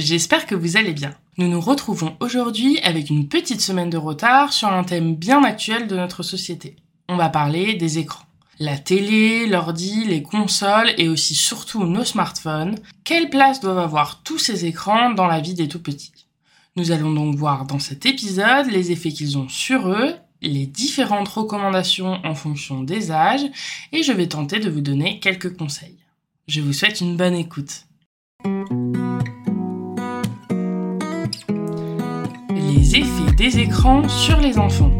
J'espère que vous allez bien. Nous nous retrouvons aujourd'hui avec une petite semaine de retard sur un thème bien actuel de notre société. On va parler des écrans. La télé, l'ordi, les consoles et aussi surtout nos smartphones. Quelle place doivent avoir tous ces écrans dans la vie des tout petits? Nous allons donc voir dans cet épisode les effets qu'ils ont sur eux, les différentes recommandations en fonction des âges et je vais tenter de vous donner quelques conseils. Je vous souhaite une bonne écoute. Effets des écrans sur les enfants.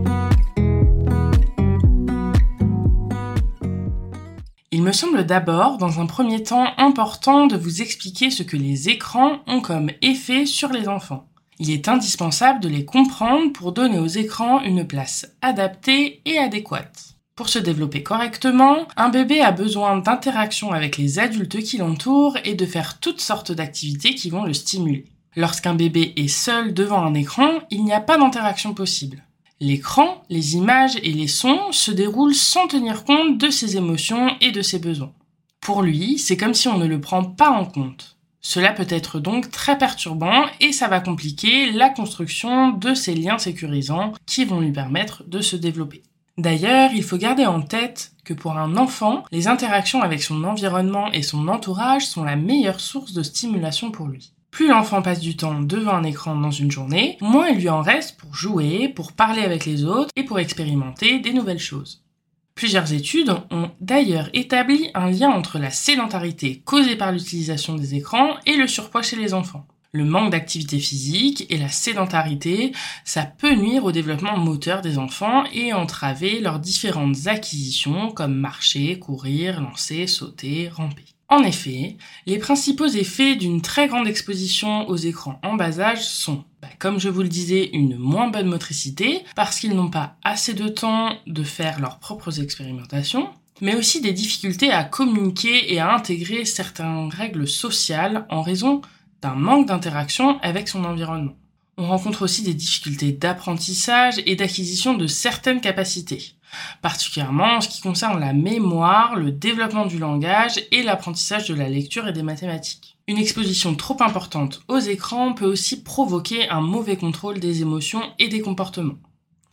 Il me semble d'abord, dans un premier temps, important de vous expliquer ce que les écrans ont comme effet sur les enfants. Il est indispensable de les comprendre pour donner aux écrans une place adaptée et adéquate. Pour se développer correctement, un bébé a besoin d'interaction avec les adultes qui l'entourent et de faire toutes sortes d'activités qui vont le stimuler. Lorsqu'un bébé est seul devant un écran, il n'y a pas d'interaction possible. L'écran, les images et les sons se déroulent sans tenir compte de ses émotions et de ses besoins. Pour lui, c'est comme si on ne le prend pas en compte. Cela peut être donc très perturbant et ça va compliquer la construction de ces liens sécurisants qui vont lui permettre de se développer. D'ailleurs, il faut garder en tête que pour un enfant, les interactions avec son environnement et son entourage sont la meilleure source de stimulation pour lui. Plus l'enfant passe du temps devant un écran dans une journée, moins il lui en reste pour jouer, pour parler avec les autres et pour expérimenter des nouvelles choses. Plusieurs études ont d'ailleurs établi un lien entre la sédentarité causée par l'utilisation des écrans et le surpoids chez les enfants. Le manque d'activité physique et la sédentarité, ça peut nuire au développement moteur des enfants et entraver leurs différentes acquisitions comme marcher, courir, lancer, sauter, ramper. En effet, les principaux effets d'une très grande exposition aux écrans en bas âge sont, bah, comme je vous le disais, une moins bonne motricité, parce qu'ils n'ont pas assez de temps de faire leurs propres expérimentations, mais aussi des difficultés à communiquer et à intégrer certaines règles sociales en raison d'un manque d'interaction avec son environnement. On rencontre aussi des difficultés d'apprentissage et d'acquisition de certaines capacités particulièrement en ce qui concerne la mémoire, le développement du langage et l'apprentissage de la lecture et des mathématiques. Une exposition trop importante aux écrans peut aussi provoquer un mauvais contrôle des émotions et des comportements.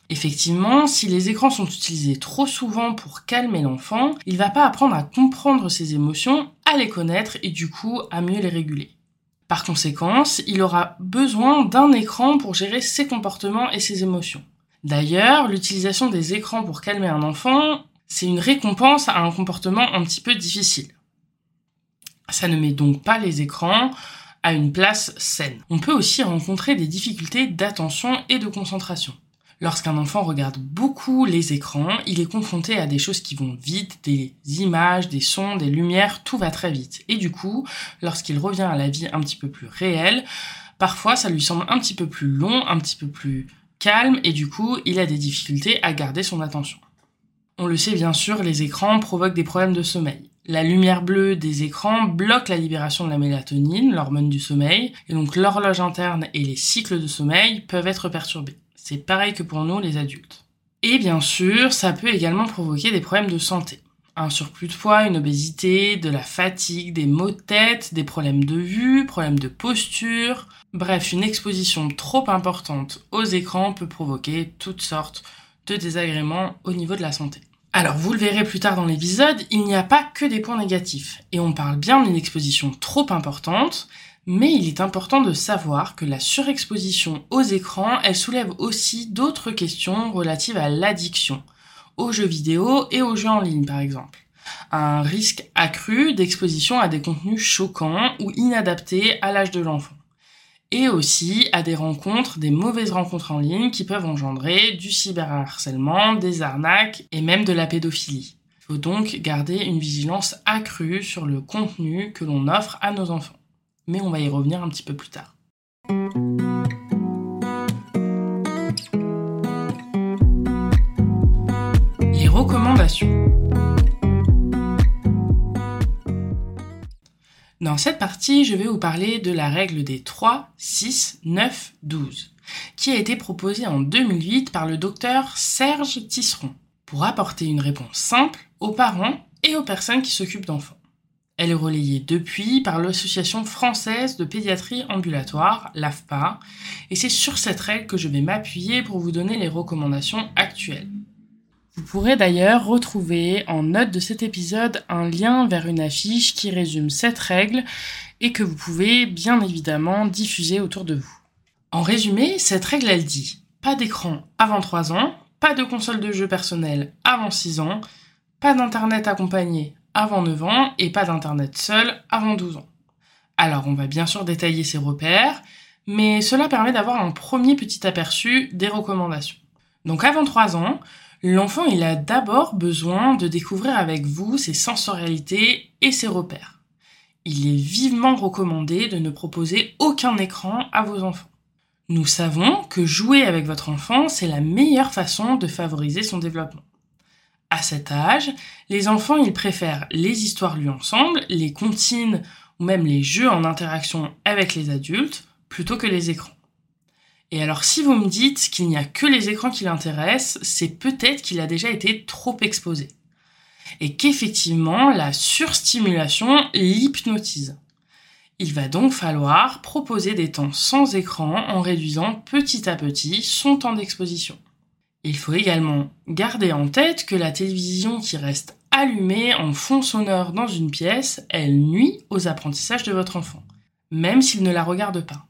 Effectivement, si les écrans sont utilisés trop souvent pour calmer l'enfant, il va pas apprendre à comprendre ses émotions, à les connaître et du coup à mieux les réguler. Par conséquent, il aura besoin d'un écran pour gérer ses comportements et ses émotions. D'ailleurs, l'utilisation des écrans pour calmer un enfant, c'est une récompense à un comportement un petit peu difficile. Ça ne met donc pas les écrans à une place saine. On peut aussi rencontrer des difficultés d'attention et de concentration. Lorsqu'un enfant regarde beaucoup les écrans, il est confronté à des choses qui vont vite, des images, des sons, des lumières, tout va très vite. Et du coup, lorsqu'il revient à la vie un petit peu plus réelle, parfois ça lui semble un petit peu plus long, un petit peu plus et du coup, il a des difficultés à garder son attention. On le sait bien sûr, les écrans provoquent des problèmes de sommeil. La lumière bleue des écrans bloque la libération de la mélatonine, l'hormone du sommeil, et donc l'horloge interne et les cycles de sommeil peuvent être perturbés. C'est pareil que pour nous les adultes. Et bien sûr, ça peut également provoquer des problèmes de santé. Un surplus de poids, une obésité, de la fatigue, des maux de tête, des problèmes de vue, problèmes de posture, Bref, une exposition trop importante aux écrans peut provoquer toutes sortes de désagréments au niveau de la santé. Alors, vous le verrez plus tard dans l'épisode, il n'y a pas que des points négatifs, et on parle bien d'une exposition trop importante, mais il est important de savoir que la surexposition aux écrans, elle soulève aussi d'autres questions relatives à l'addiction, aux jeux vidéo et aux jeux en ligne par exemple. Un risque accru d'exposition à des contenus choquants ou inadaptés à l'âge de l'enfant. Et aussi à des rencontres, des mauvaises rencontres en ligne qui peuvent engendrer du cyberharcèlement, des arnaques et même de la pédophilie. Il faut donc garder une vigilance accrue sur le contenu que l'on offre à nos enfants. Mais on va y revenir un petit peu plus tard. Dans cette partie, je vais vous parler de la règle des 3, 6, 9, 12, qui a été proposée en 2008 par le docteur Serge Tisseron, pour apporter une réponse simple aux parents et aux personnes qui s'occupent d'enfants. Elle est relayée depuis par l'Association française de pédiatrie ambulatoire, l'AFPA, et c'est sur cette règle que je vais m'appuyer pour vous donner les recommandations actuelles. Vous pourrez d'ailleurs retrouver en note de cet épisode un lien vers une affiche qui résume cette règle et que vous pouvez bien évidemment diffuser autour de vous. En résumé, cette règle elle dit pas d'écran avant 3 ans, pas de console de jeu personnelle avant 6 ans, pas d'internet accompagné avant 9 ans et pas d'internet seul avant 12 ans. Alors on va bien sûr détailler ces repères, mais cela permet d'avoir un premier petit aperçu des recommandations. Donc avant 3 ans, L'enfant, il a d'abord besoin de découvrir avec vous ses sensorialités et ses repères. Il est vivement recommandé de ne proposer aucun écran à vos enfants. Nous savons que jouer avec votre enfant, c'est la meilleure façon de favoriser son développement. À cet âge, les enfants, ils préfèrent les histoires lues ensemble, les comptines ou même les jeux en interaction avec les adultes plutôt que les écrans. Et alors si vous me dites qu'il n'y a que les écrans qui l'intéressent, c'est peut-être qu'il a déjà été trop exposé. Et qu'effectivement, la surstimulation l'hypnotise. Il va donc falloir proposer des temps sans écran en réduisant petit à petit son temps d'exposition. Il faut également garder en tête que la télévision qui reste allumée en fond sonore dans une pièce, elle nuit aux apprentissages de votre enfant, même s'il ne la regarde pas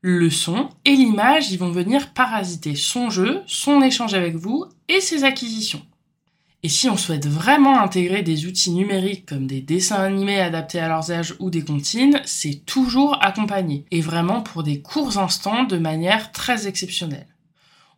le son et l'image, ils vont venir parasiter son jeu, son échange avec vous et ses acquisitions. Et si on souhaite vraiment intégrer des outils numériques comme des dessins animés adaptés à leurs âges ou des comptines, c'est toujours accompagné, et vraiment pour des courts instants de manière très exceptionnelle.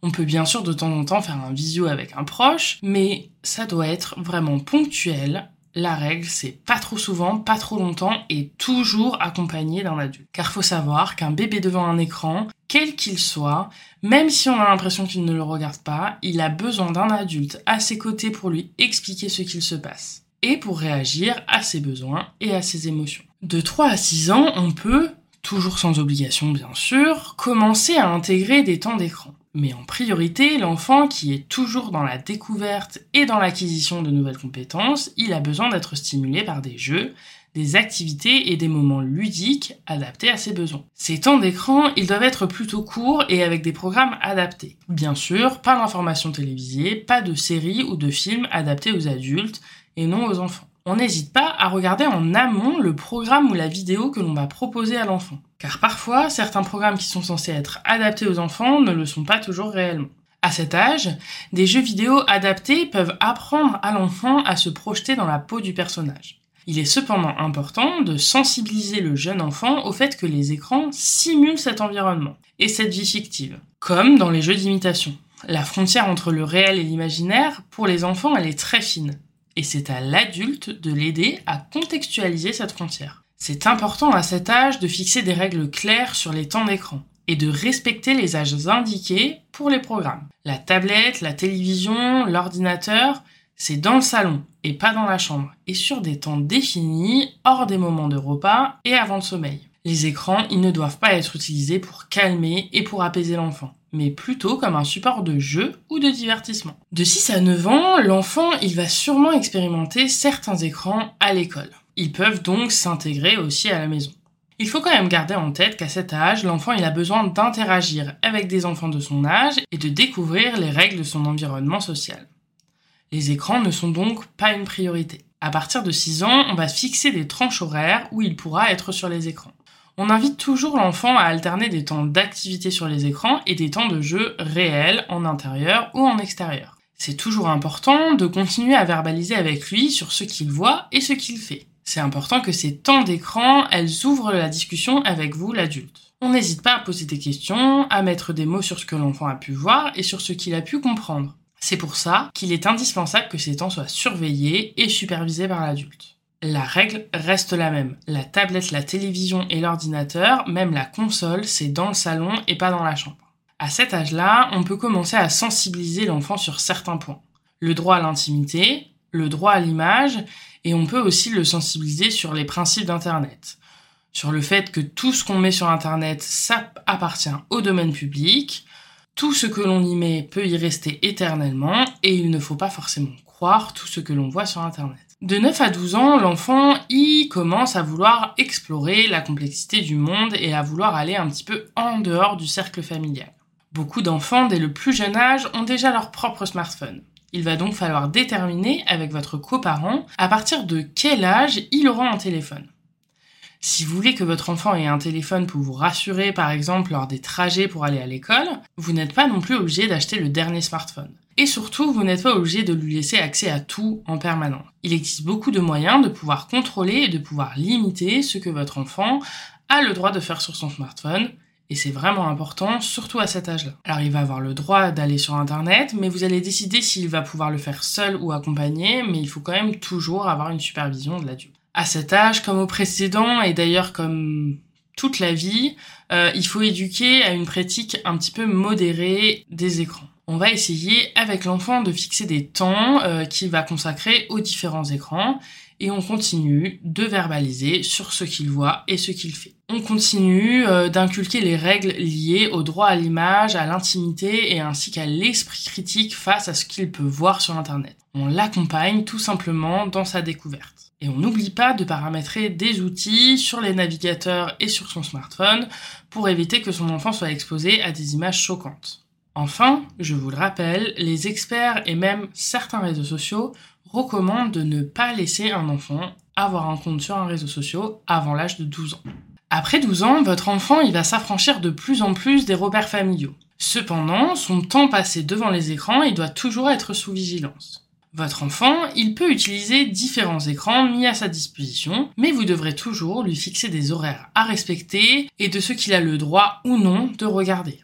On peut bien sûr de temps en temps faire un visio avec un proche, mais ça doit être vraiment ponctuel la règle, c'est pas trop souvent, pas trop longtemps et toujours accompagné d'un adulte. Car faut savoir qu'un bébé devant un écran, quel qu'il soit, même si on a l'impression qu'il ne le regarde pas, il a besoin d'un adulte à ses côtés pour lui expliquer ce qu'il se passe et pour réagir à ses besoins et à ses émotions. De 3 à 6 ans, on peut, toujours sans obligation bien sûr, commencer à intégrer des temps d'écran. Mais en priorité, l'enfant qui est toujours dans la découverte et dans l'acquisition de nouvelles compétences, il a besoin d'être stimulé par des jeux, des activités et des moments ludiques adaptés à ses besoins. Ces temps d'écran, ils doivent être plutôt courts et avec des programmes adaptés. Bien sûr, pas d'informations télévisées, pas de séries ou de films adaptés aux adultes et non aux enfants on n'hésite pas à regarder en amont le programme ou la vidéo que l'on va proposer à l'enfant. Car parfois, certains programmes qui sont censés être adaptés aux enfants ne le sont pas toujours réellement. À cet âge, des jeux vidéo adaptés peuvent apprendre à l'enfant à se projeter dans la peau du personnage. Il est cependant important de sensibiliser le jeune enfant au fait que les écrans simulent cet environnement et cette vie fictive, comme dans les jeux d'imitation. La frontière entre le réel et l'imaginaire, pour les enfants, elle est très fine et c'est à l'adulte de l'aider à contextualiser cette frontière. C'est important à cet âge de fixer des règles claires sur les temps d'écran et de respecter les âges indiqués pour les programmes. La tablette, la télévision, l'ordinateur, c'est dans le salon et pas dans la chambre et sur des temps définis hors des moments de repas et avant le sommeil. Les écrans, ils ne doivent pas être utilisés pour calmer et pour apaiser l'enfant mais plutôt comme un support de jeu ou de divertissement. De 6 à 9 ans, l'enfant, il va sûrement expérimenter certains écrans à l'école. Ils peuvent donc s'intégrer aussi à la maison. Il faut quand même garder en tête qu'à cet âge, l'enfant il a besoin d'interagir avec des enfants de son âge et de découvrir les règles de son environnement social. Les écrans ne sont donc pas une priorité. À partir de 6 ans, on va fixer des tranches horaires où il pourra être sur les écrans. On invite toujours l'enfant à alterner des temps d'activité sur les écrans et des temps de jeu réels en intérieur ou en extérieur. C'est toujours important de continuer à verbaliser avec lui sur ce qu'il voit et ce qu'il fait. C'est important que ces temps d'écran, elles ouvrent la discussion avec vous, l'adulte. On n'hésite pas à poser des questions, à mettre des mots sur ce que l'enfant a pu voir et sur ce qu'il a pu comprendre. C'est pour ça qu'il est indispensable que ces temps soient surveillés et supervisés par l'adulte. La règle reste la même. La tablette, la télévision et l'ordinateur, même la console, c'est dans le salon et pas dans la chambre. À cet âge-là, on peut commencer à sensibiliser l'enfant sur certains points. Le droit à l'intimité, le droit à l'image, et on peut aussi le sensibiliser sur les principes d'Internet. Sur le fait que tout ce qu'on met sur Internet, ça appartient au domaine public, tout ce que l'on y met peut y rester éternellement, et il ne faut pas forcément croire tout ce que l'on voit sur Internet. De 9 à 12 ans, l'enfant y commence à vouloir explorer la complexité du monde et à vouloir aller un petit peu en dehors du cercle familial. Beaucoup d'enfants, dès le plus jeune âge, ont déjà leur propre smartphone. Il va donc falloir déterminer avec votre coparent à partir de quel âge il aura un téléphone. Si vous voulez que votre enfant ait un téléphone pour vous rassurer, par exemple, lors des trajets pour aller à l'école, vous n'êtes pas non plus obligé d'acheter le dernier smartphone. Et surtout, vous n'êtes pas obligé de lui laisser accès à tout en permanence. Il existe beaucoup de moyens de pouvoir contrôler et de pouvoir limiter ce que votre enfant a le droit de faire sur son smartphone et c'est vraiment important, surtout à cet âge-là. Alors il va avoir le droit d'aller sur Internet, mais vous allez décider s'il va pouvoir le faire seul ou accompagné, mais il faut quand même toujours avoir une supervision de l'adulte. À cet âge, comme au précédent, et d'ailleurs comme toute la vie, euh, il faut éduquer à une pratique un petit peu modérée des écrans. On va essayer avec l'enfant de fixer des temps euh, qu'il va consacrer aux différents écrans et on continue de verbaliser sur ce qu'il voit et ce qu'il fait. On continue euh, d'inculquer les règles liées au droit à l'image, à l'intimité et ainsi qu'à l'esprit critique face à ce qu'il peut voir sur Internet. On l'accompagne tout simplement dans sa découverte. Et on n'oublie pas de paramétrer des outils sur les navigateurs et sur son smartphone pour éviter que son enfant soit exposé à des images choquantes. Enfin, je vous le rappelle, les experts et même certains réseaux sociaux recommande de ne pas laisser un enfant avoir un compte sur un réseau social avant l'âge de 12 ans. Après 12 ans, votre enfant il va s'affranchir de plus en plus des repères familiaux. Cependant, son temps passé devant les écrans, il doit toujours être sous vigilance. Votre enfant, il peut utiliser différents écrans mis à sa disposition, mais vous devrez toujours lui fixer des horaires à respecter et de ce qu'il a le droit ou non de regarder.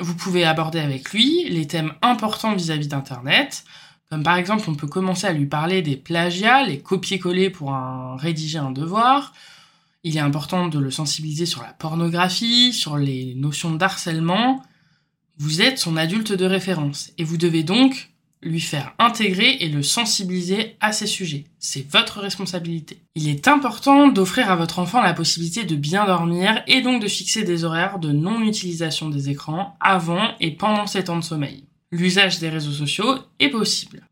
Vous pouvez aborder avec lui les thèmes importants vis-à-vis d'Internet, comme par exemple, on peut commencer à lui parler des plagiats, les copier-coller pour rédiger un devoir. Il est important de le sensibiliser sur la pornographie, sur les notions d'harcèlement. Vous êtes son adulte de référence et vous devez donc lui faire intégrer et le sensibiliser à ces sujets. C'est votre responsabilité. Il est important d'offrir à votre enfant la possibilité de bien dormir et donc de fixer des horaires de non-utilisation des écrans avant et pendant ses temps de sommeil l'usage des réseaux sociaux est possible.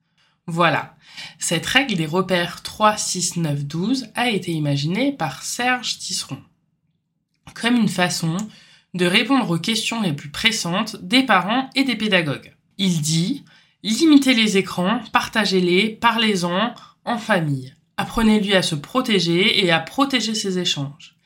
Voilà. Cette règle des repères 3, 6, 9, 12 a été imaginée par Serge Tisseron comme une façon de répondre aux questions les plus pressantes des parents et des pédagogues. Il dit Limitez les écrans, partagez-les, parlez-en en famille. Apprenez-lui à se protéger et à protéger ses échanges.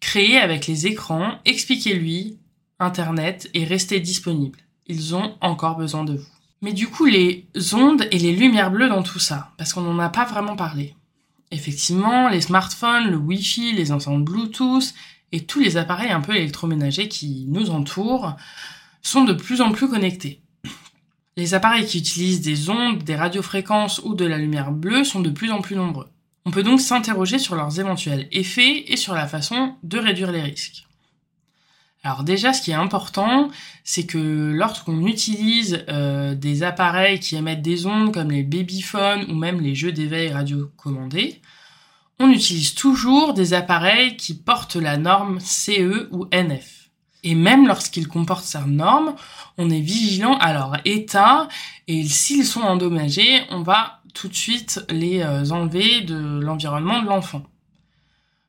Créez avec les écrans, expliquez-lui Internet et restez disponible ils ont encore besoin de vous. Mais du coup, les ondes et les lumières bleues dans tout ça, parce qu'on n'en a pas vraiment parlé. Effectivement, les smartphones, le Wi-Fi, les enceintes Bluetooth et tous les appareils un peu électroménagers qui nous entourent sont de plus en plus connectés. Les appareils qui utilisent des ondes, des radiofréquences ou de la lumière bleue sont de plus en plus nombreux. On peut donc s'interroger sur leurs éventuels effets et sur la façon de réduire les risques. Alors déjà, ce qui est important, c'est que lorsqu'on utilise euh, des appareils qui émettent des ondes comme les babyphones ou même les jeux d'éveil radiocommandés, on utilise toujours des appareils qui portent la norme CE ou NF. Et même lorsqu'ils comportent cette norme, on est vigilant à leur état et s'ils sont endommagés, on va tout de suite les euh, enlever de l'environnement de l'enfant.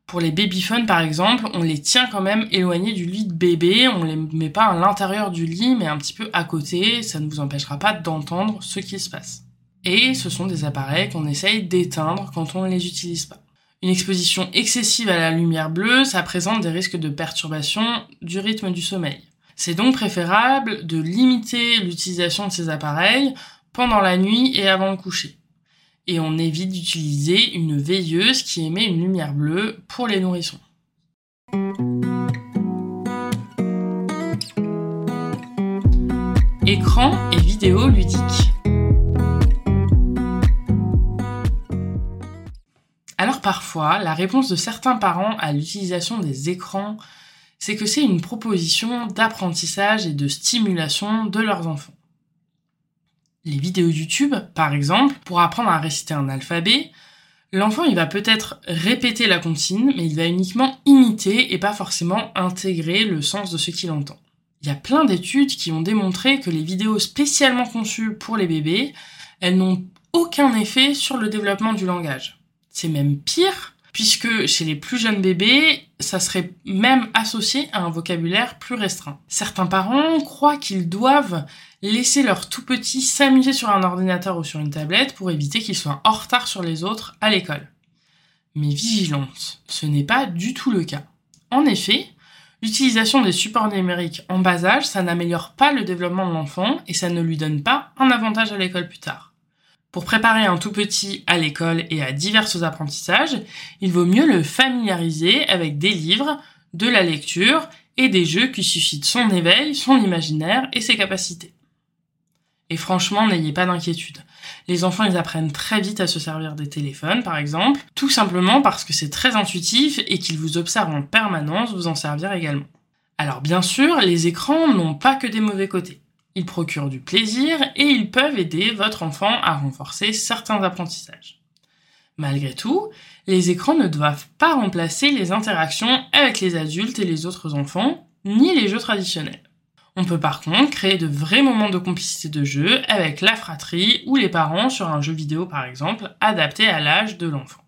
Pour les babyphones, par exemple, on les tient quand même éloignés du lit de bébé, on les met pas à l'intérieur du lit, mais un petit peu à côté, ça ne vous empêchera pas d'entendre ce qui se passe. Et ce sont des appareils qu'on essaye d'éteindre quand on ne les utilise pas. Une exposition excessive à la lumière bleue, ça présente des risques de perturbation du rythme du sommeil. C'est donc préférable de limiter l'utilisation de ces appareils pendant la nuit et avant le coucher. Et on évite d'utiliser une veilleuse qui émet une lumière bleue pour les nourrissons. Écran et vidéo ludiques. Parfois, la réponse de certains parents à l'utilisation des écrans, c'est que c'est une proposition d'apprentissage et de stimulation de leurs enfants. Les vidéos YouTube, par exemple, pour apprendre à réciter un alphabet, l'enfant il va peut-être répéter la consigne, mais il va uniquement imiter et pas forcément intégrer le sens de ce qu'il entend. Il y a plein d'études qui ont démontré que les vidéos spécialement conçues pour les bébés, elles n'ont aucun effet sur le développement du langage. C'est même pire, puisque chez les plus jeunes bébés, ça serait même associé à un vocabulaire plus restreint. Certains parents croient qu'ils doivent laisser leur tout petit s'amuser sur un ordinateur ou sur une tablette pour éviter qu'ils soient en retard sur les autres à l'école. Mais vigilance, ce n'est pas du tout le cas. En effet, l'utilisation des supports numériques en bas âge, ça n'améliore pas le développement de l'enfant et ça ne lui donne pas un avantage à l'école plus tard. Pour préparer un tout petit à l'école et à divers apprentissages, il vaut mieux le familiariser avec des livres, de la lecture et des jeux qui suscitent son éveil, son imaginaire et ses capacités. Et franchement, n'ayez pas d'inquiétude. Les enfants, ils apprennent très vite à se servir des téléphones, par exemple, tout simplement parce que c'est très intuitif et qu'ils vous observent en permanence vous en servir également. Alors bien sûr, les écrans n'ont pas que des mauvais côtés. Ils procurent du plaisir et ils peuvent aider votre enfant à renforcer certains apprentissages. Malgré tout, les écrans ne doivent pas remplacer les interactions avec les adultes et les autres enfants, ni les jeux traditionnels. On peut par contre créer de vrais moments de complicité de jeu avec la fratrie ou les parents sur un jeu vidéo par exemple, adapté à l'âge de l'enfant.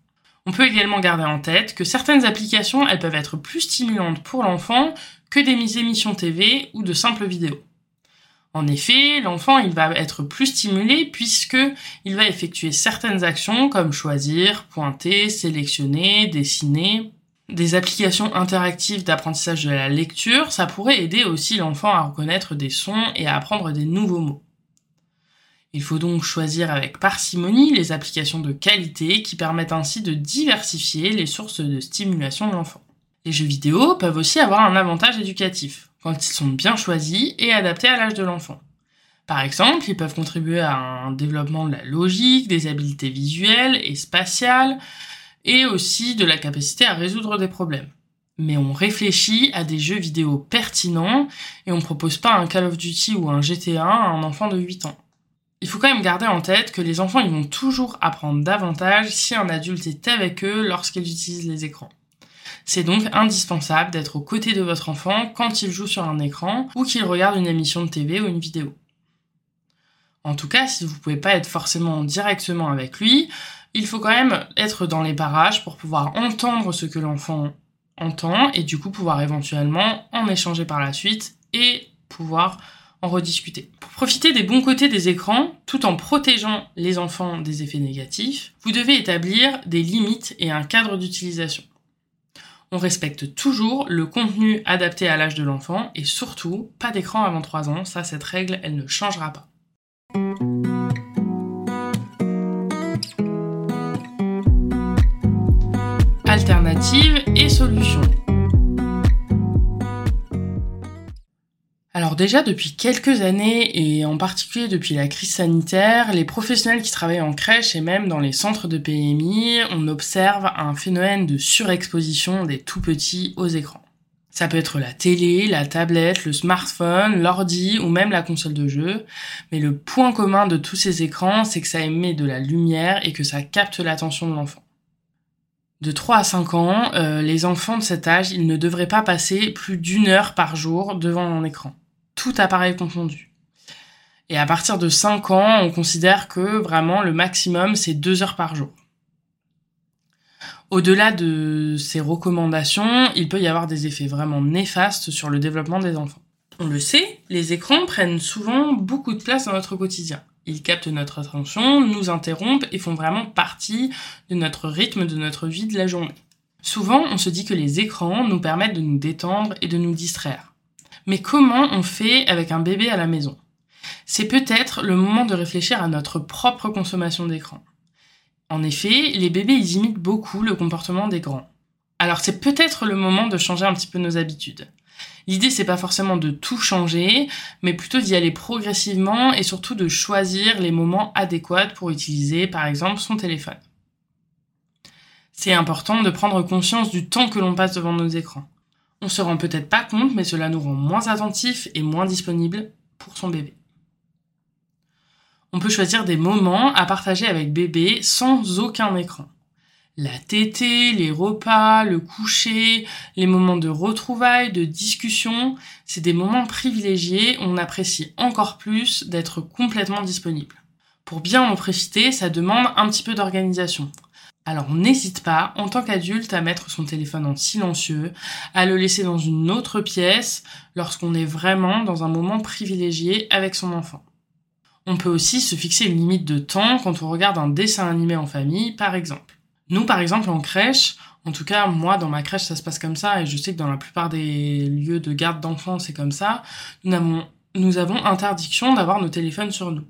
On peut également garder en tête que certaines applications, elles peuvent être plus stimulantes pour l'enfant que des émissions TV ou de simples vidéos. En effet, l'enfant, il va être plus stimulé puisque il va effectuer certaines actions comme choisir, pointer, sélectionner, dessiner. Des applications interactives d'apprentissage de la lecture, ça pourrait aider aussi l'enfant à reconnaître des sons et à apprendre des nouveaux mots. Il faut donc choisir avec parcimonie les applications de qualité qui permettent ainsi de diversifier les sources de stimulation de l'enfant. Les jeux vidéo peuvent aussi avoir un avantage éducatif quand ils sont bien choisis et adaptés à l'âge de l'enfant. Par exemple, ils peuvent contribuer à un développement de la logique, des habiletés visuelles et spatiales, et aussi de la capacité à résoudre des problèmes. Mais on réfléchit à des jeux vidéo pertinents et on propose pas un Call of Duty ou un GTA à un enfant de 8 ans. Il faut quand même garder en tête que les enfants vont toujours apprendre davantage si un adulte est avec eux lorsqu'ils utilisent les écrans. C'est donc indispensable d'être aux côtés de votre enfant quand il joue sur un écran ou qu'il regarde une émission de TV ou une vidéo. En tout cas, si vous pouvez pas être forcément directement avec lui, il faut quand même être dans les parages pour pouvoir entendre ce que l'enfant entend et du coup pouvoir éventuellement en échanger par la suite et pouvoir en rediscuter. Pour profiter des bons côtés des écrans, tout en protégeant les enfants des effets négatifs, vous devez établir des limites et un cadre d'utilisation on respecte toujours le contenu adapté à l'âge de l'enfant et surtout pas d'écran avant 3 ans, ça cette règle elle ne changera pas. Alternatives et solutions. Alors déjà depuis quelques années et en particulier depuis la crise sanitaire, les professionnels qui travaillent en crèche et même dans les centres de PMI, on observe un phénomène de surexposition des tout petits aux écrans. Ça peut être la télé, la tablette, le smartphone, l'ordi ou même la console de jeu. Mais le point commun de tous ces écrans, c'est que ça émet de la lumière et que ça capte l'attention de l'enfant. De 3 à 5 ans, euh, les enfants de cet âge, ils ne devraient pas passer plus d'une heure par jour devant un écran tout appareil confondu. Et à partir de 5 ans, on considère que vraiment le maximum, c'est 2 heures par jour. Au-delà de ces recommandations, il peut y avoir des effets vraiment néfastes sur le développement des enfants. On le sait, les écrans prennent souvent beaucoup de place dans notre quotidien. Ils captent notre attention, nous interrompent et font vraiment partie de notre rythme, de notre vie de la journée. Souvent, on se dit que les écrans nous permettent de nous détendre et de nous distraire. Mais comment on fait avec un bébé à la maison? C'est peut-être le moment de réfléchir à notre propre consommation d'écran. En effet, les bébés ils imitent beaucoup le comportement des grands. Alors c'est peut-être le moment de changer un petit peu nos habitudes. L'idée c'est pas forcément de tout changer, mais plutôt d'y aller progressivement et surtout de choisir les moments adéquats pour utiliser par exemple son téléphone. C'est important de prendre conscience du temps que l'on passe devant nos écrans. On se rend peut-être pas compte, mais cela nous rend moins attentifs et moins disponibles pour son bébé. On peut choisir des moments à partager avec bébé sans aucun écran. La tétée, les repas, le coucher, les moments de retrouvailles, de discussion, c'est des moments privilégiés, on apprécie encore plus d'être complètement disponible. Pour bien en profiter, ça demande un petit peu d'organisation. Alors n'hésite pas, en tant qu'adulte, à mettre son téléphone en silencieux, à le laisser dans une autre pièce lorsqu'on est vraiment dans un moment privilégié avec son enfant. On peut aussi se fixer une limite de temps quand on regarde un dessin animé en famille, par exemple. Nous, par exemple, en crèche, en tout cas, moi, dans ma crèche, ça se passe comme ça, et je sais que dans la plupart des lieux de garde d'enfants, c'est comme ça. Nous avons nous avons interdiction d'avoir nos téléphones sur nous.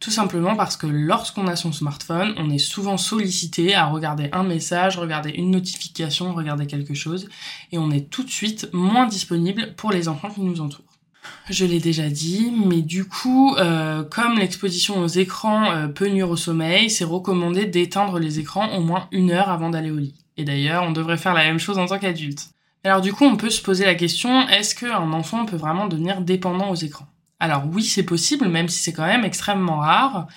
Tout simplement parce que lorsqu'on a son smartphone, on est souvent sollicité à regarder un message, regarder une notification, regarder quelque chose, et on est tout de suite moins disponible pour les enfants qui nous entourent. Je l'ai déjà dit, mais du coup, euh, comme l'exposition aux écrans euh, peut nuire au sommeil, c'est recommandé d'éteindre les écrans au moins une heure avant d'aller au lit. Et d'ailleurs, on devrait faire la même chose en tant qu'adulte. Alors du coup, on peut se poser la question, est-ce qu'un enfant peut vraiment devenir dépendant aux écrans? Alors oui, c'est possible, même si c'est quand même extrêmement rare.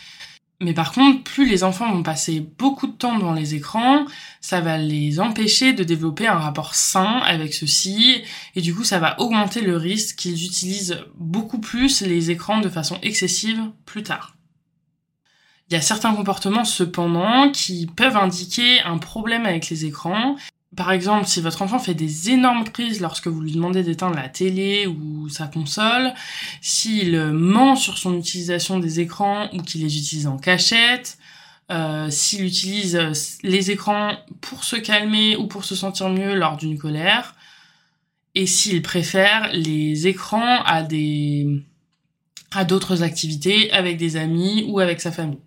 Mais par contre, plus les enfants vont passer beaucoup de temps devant les écrans, ça va les empêcher de développer un rapport sain avec ceux-ci, et du coup, ça va augmenter le risque qu'ils utilisent beaucoup plus les écrans de façon excessive plus tard. Il y a certains comportements cependant qui peuvent indiquer un problème avec les écrans par exemple, si votre enfant fait des énormes crises lorsque vous lui demandez d'éteindre la télé ou sa console, s'il ment sur son utilisation des écrans ou qu'il les utilise en cachette, euh, s'il utilise les écrans pour se calmer ou pour se sentir mieux lors d'une colère, et s'il préfère les écrans à des à d'autres activités avec des amis ou avec sa famille.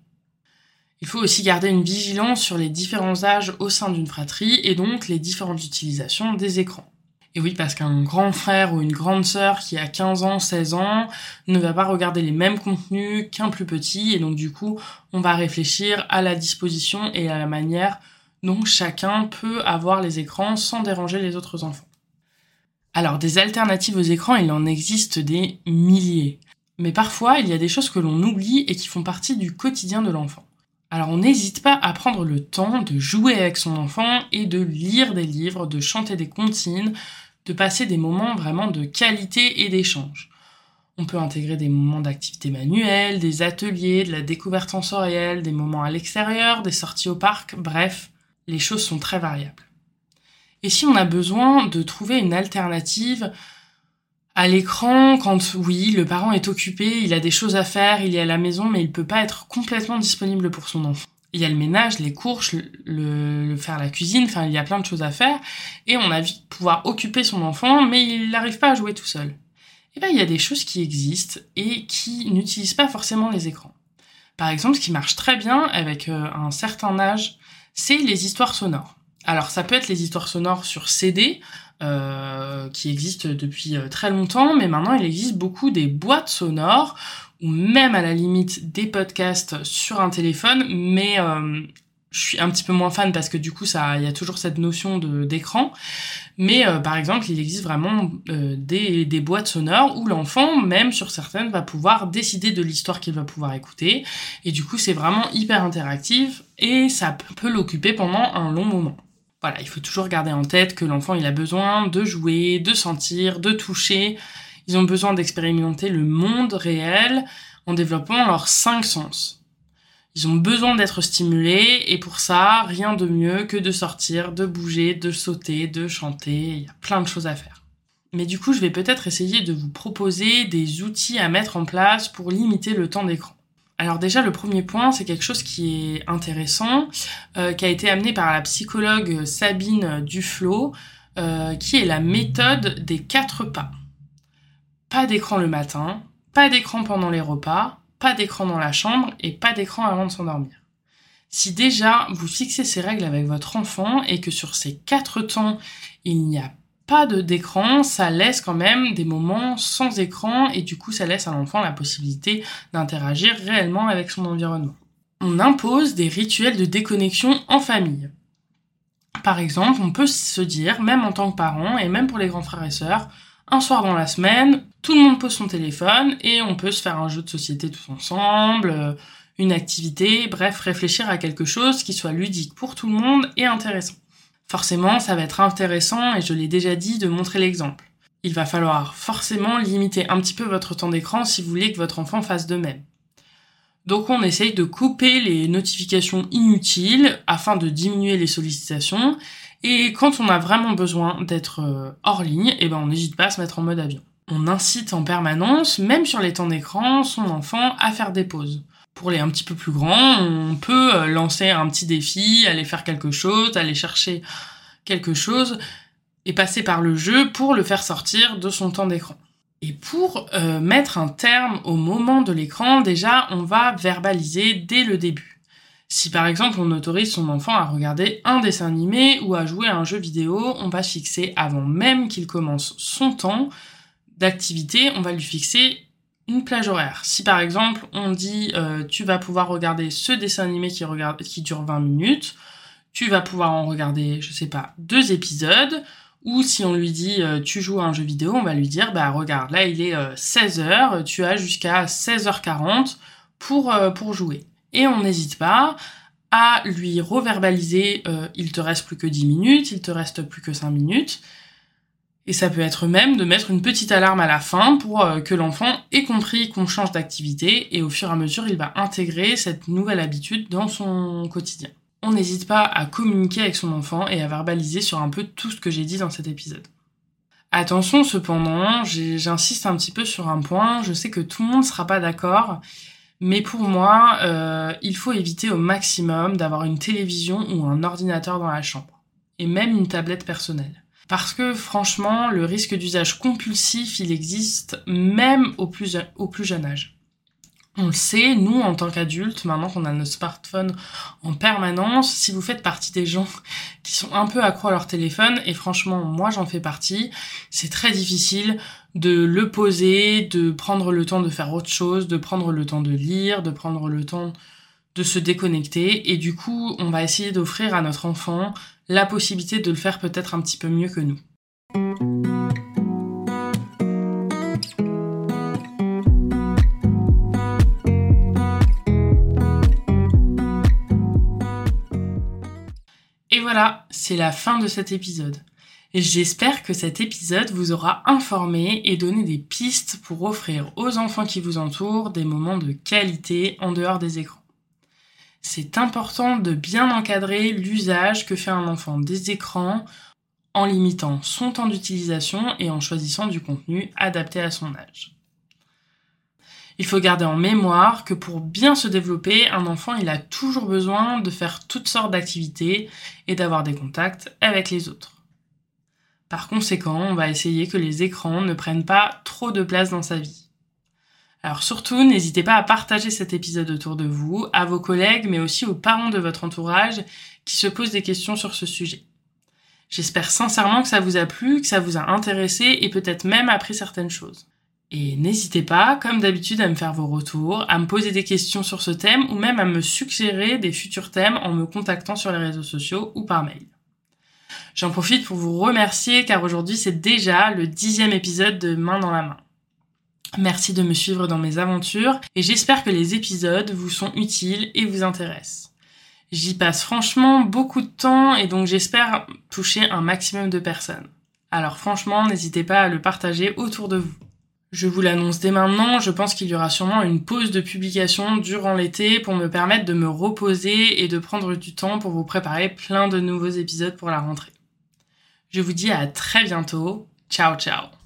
Il faut aussi garder une vigilance sur les différents âges au sein d'une fratrie et donc les différentes utilisations des écrans. Et oui, parce qu'un grand frère ou une grande sœur qui a 15 ans, 16 ans ne va pas regarder les mêmes contenus qu'un plus petit et donc du coup, on va réfléchir à la disposition et à la manière dont chacun peut avoir les écrans sans déranger les autres enfants. Alors, des alternatives aux écrans, il en existe des milliers. Mais parfois, il y a des choses que l'on oublie et qui font partie du quotidien de l'enfant. Alors on n'hésite pas à prendre le temps de jouer avec son enfant et de lire des livres, de chanter des comptines, de passer des moments vraiment de qualité et d'échange. On peut intégrer des moments d'activité manuelle, des ateliers, de la découverte sensorielle, des moments à l'extérieur, des sorties au parc, bref, les choses sont très variables. Et si on a besoin de trouver une alternative à l'écran, quand oui, le parent est occupé, il a des choses à faire, il est à la maison, mais il peut pas être complètement disponible pour son enfant. Il y a le ménage, les courses, le, faire la cuisine, enfin il y a plein de choses à faire, et on a de pouvoir occuper son enfant, mais il n'arrive pas à jouer tout seul. Et bien il y a des choses qui existent et qui n'utilisent pas forcément les écrans. Par exemple, ce qui marche très bien avec euh, un certain âge, c'est les histoires sonores. Alors ça peut être les histoires sonores sur CD, euh, qui existe depuis euh, très longtemps, mais maintenant il existe beaucoup des boîtes sonores ou même à la limite des podcasts sur un téléphone, mais euh, je suis un petit peu moins fan parce que du coup ça il y a toujours cette notion de d'écran. Mais par exemple il existe vraiment des, des boîtes sonores où l'enfant même sur certaines va pouvoir décider de l'histoire qu'il va pouvoir écouter. Et du coup c'est vraiment hyper interactif et ça peut l'occuper pendant un long moment voilà, il faut toujours garder en tête que l'enfant, a besoin de jouer, de sentir, de toucher. Ils ont besoin d'expérimenter le monde réel en développant leurs cinq sens. Ils ont besoin d'être stimulés et pour ça, rien de mieux que de sortir, de bouger, de sauter, de chanter. Il y a plein de choses à faire. Mais du coup, je vais peut-être essayer de vous proposer des outils à mettre en place pour limiter le temps d'écran. Alors déjà, le premier point, c'est quelque chose qui est intéressant, euh, qui a été amené par la psychologue Sabine Duflo, euh, qui est la méthode des quatre pas. Pas d'écran le matin, pas d'écran pendant les repas, pas d'écran dans la chambre et pas d'écran avant de s'endormir. Si déjà vous fixez ces règles avec votre enfant et que sur ces quatre temps, il n'y a pas de d'écran, ça laisse quand même des moments sans écran et du coup ça laisse à l'enfant la possibilité d'interagir réellement avec son environnement. On impose des rituels de déconnexion en famille. Par exemple, on peut se dire, même en tant que parent et même pour les grands frères et sœurs, un soir dans la semaine, tout le monde pose son téléphone et on peut se faire un jeu de société tous ensemble, euh, une activité, bref, réfléchir à quelque chose qui soit ludique pour tout le monde et intéressant. Forcément, ça va être intéressant, et je l'ai déjà dit, de montrer l'exemple. Il va falloir forcément limiter un petit peu votre temps d'écran si vous voulez que votre enfant fasse de même. Donc on essaye de couper les notifications inutiles afin de diminuer les sollicitations. Et quand on a vraiment besoin d'être euh, hors ligne, eh ben on n'hésite pas à se mettre en mode avion. On incite en permanence, même sur les temps d'écran, son enfant à faire des pauses. Pour les un petit peu plus grands, on peut euh, lancer un petit défi, aller faire quelque chose, aller chercher quelque chose et passer par le jeu pour le faire sortir de son temps d'écran. Et pour euh, mettre un terme au moment de l'écran, déjà, on va verbaliser dès le début. Si par exemple on autorise son enfant à regarder un dessin animé ou à jouer à un jeu vidéo, on va fixer avant même qu'il commence son temps d'activité, on va lui fixer une plage horaire. Si par exemple on dit euh, tu vas pouvoir regarder ce dessin animé qui, regarde, qui dure 20 minutes, tu vas pouvoir en regarder, je sais pas, deux épisodes, ou si on lui dit euh, tu joues à un jeu vidéo, on va lui dire bah regarde, là il est 16h, euh, tu as jusqu'à 16h40 pour, pour jouer. Et on n'hésite pas à lui reverbaliser il te reste plus que 10 minutes, il te reste plus que 5 minutes, et ça peut être même de mettre une petite alarme à la fin pour euh, que l'enfant ait compris qu'on change d'activité et au fur et à mesure il va intégrer cette nouvelle habitude dans son quotidien. On n'hésite pas à communiquer avec son enfant et à verbaliser sur un peu tout ce que j'ai dit dans cet épisode. Attention cependant, j'insiste un petit peu sur un point, je sais que tout le monde ne sera pas d'accord, mais pour moi, euh, il faut éviter au maximum d'avoir une télévision ou un ordinateur dans la chambre, et même une tablette personnelle. Parce que franchement, le risque d'usage compulsif, il existe même au plus, jeune âge. On le sait, nous, en tant qu'adultes, maintenant qu'on a nos smartphones en permanence, si vous faites partie des gens qui sont un peu accro à leur téléphone, et franchement, moi j'en fais partie, c'est très difficile de le poser, de prendre le temps de faire autre chose, de prendre le temps de lire, de prendre le temps de se déconnecter, et du coup, on va essayer d'offrir à notre enfant la possibilité de le faire peut-être un petit peu mieux que nous. Et voilà, c'est la fin de cet épisode. J'espère que cet épisode vous aura informé et donné des pistes pour offrir aux enfants qui vous entourent des moments de qualité en dehors des écrans c'est important de bien encadrer l'usage que fait un enfant des écrans en limitant son temps d'utilisation et en choisissant du contenu adapté à son âge. Il faut garder en mémoire que pour bien se développer, un enfant il a toujours besoin de faire toutes sortes d'activités et d'avoir des contacts avec les autres. Par conséquent, on va essayer que les écrans ne prennent pas trop de place dans sa vie. Alors surtout, n'hésitez pas à partager cet épisode autour de vous, à vos collègues, mais aussi aux parents de votre entourage qui se posent des questions sur ce sujet. J'espère sincèrement que ça vous a plu, que ça vous a intéressé et peut-être même appris certaines choses. Et n'hésitez pas, comme d'habitude, à me faire vos retours, à me poser des questions sur ce thème ou même à me suggérer des futurs thèmes en me contactant sur les réseaux sociaux ou par mail. J'en profite pour vous remercier car aujourd'hui c'est déjà le dixième épisode de Main dans la main. Merci de me suivre dans mes aventures et j'espère que les épisodes vous sont utiles et vous intéressent. J'y passe franchement beaucoup de temps et donc j'espère toucher un maximum de personnes. Alors franchement, n'hésitez pas à le partager autour de vous. Je vous l'annonce dès maintenant, je pense qu'il y aura sûrement une pause de publication durant l'été pour me permettre de me reposer et de prendre du temps pour vous préparer plein de nouveaux épisodes pour la rentrée. Je vous dis à très bientôt. Ciao ciao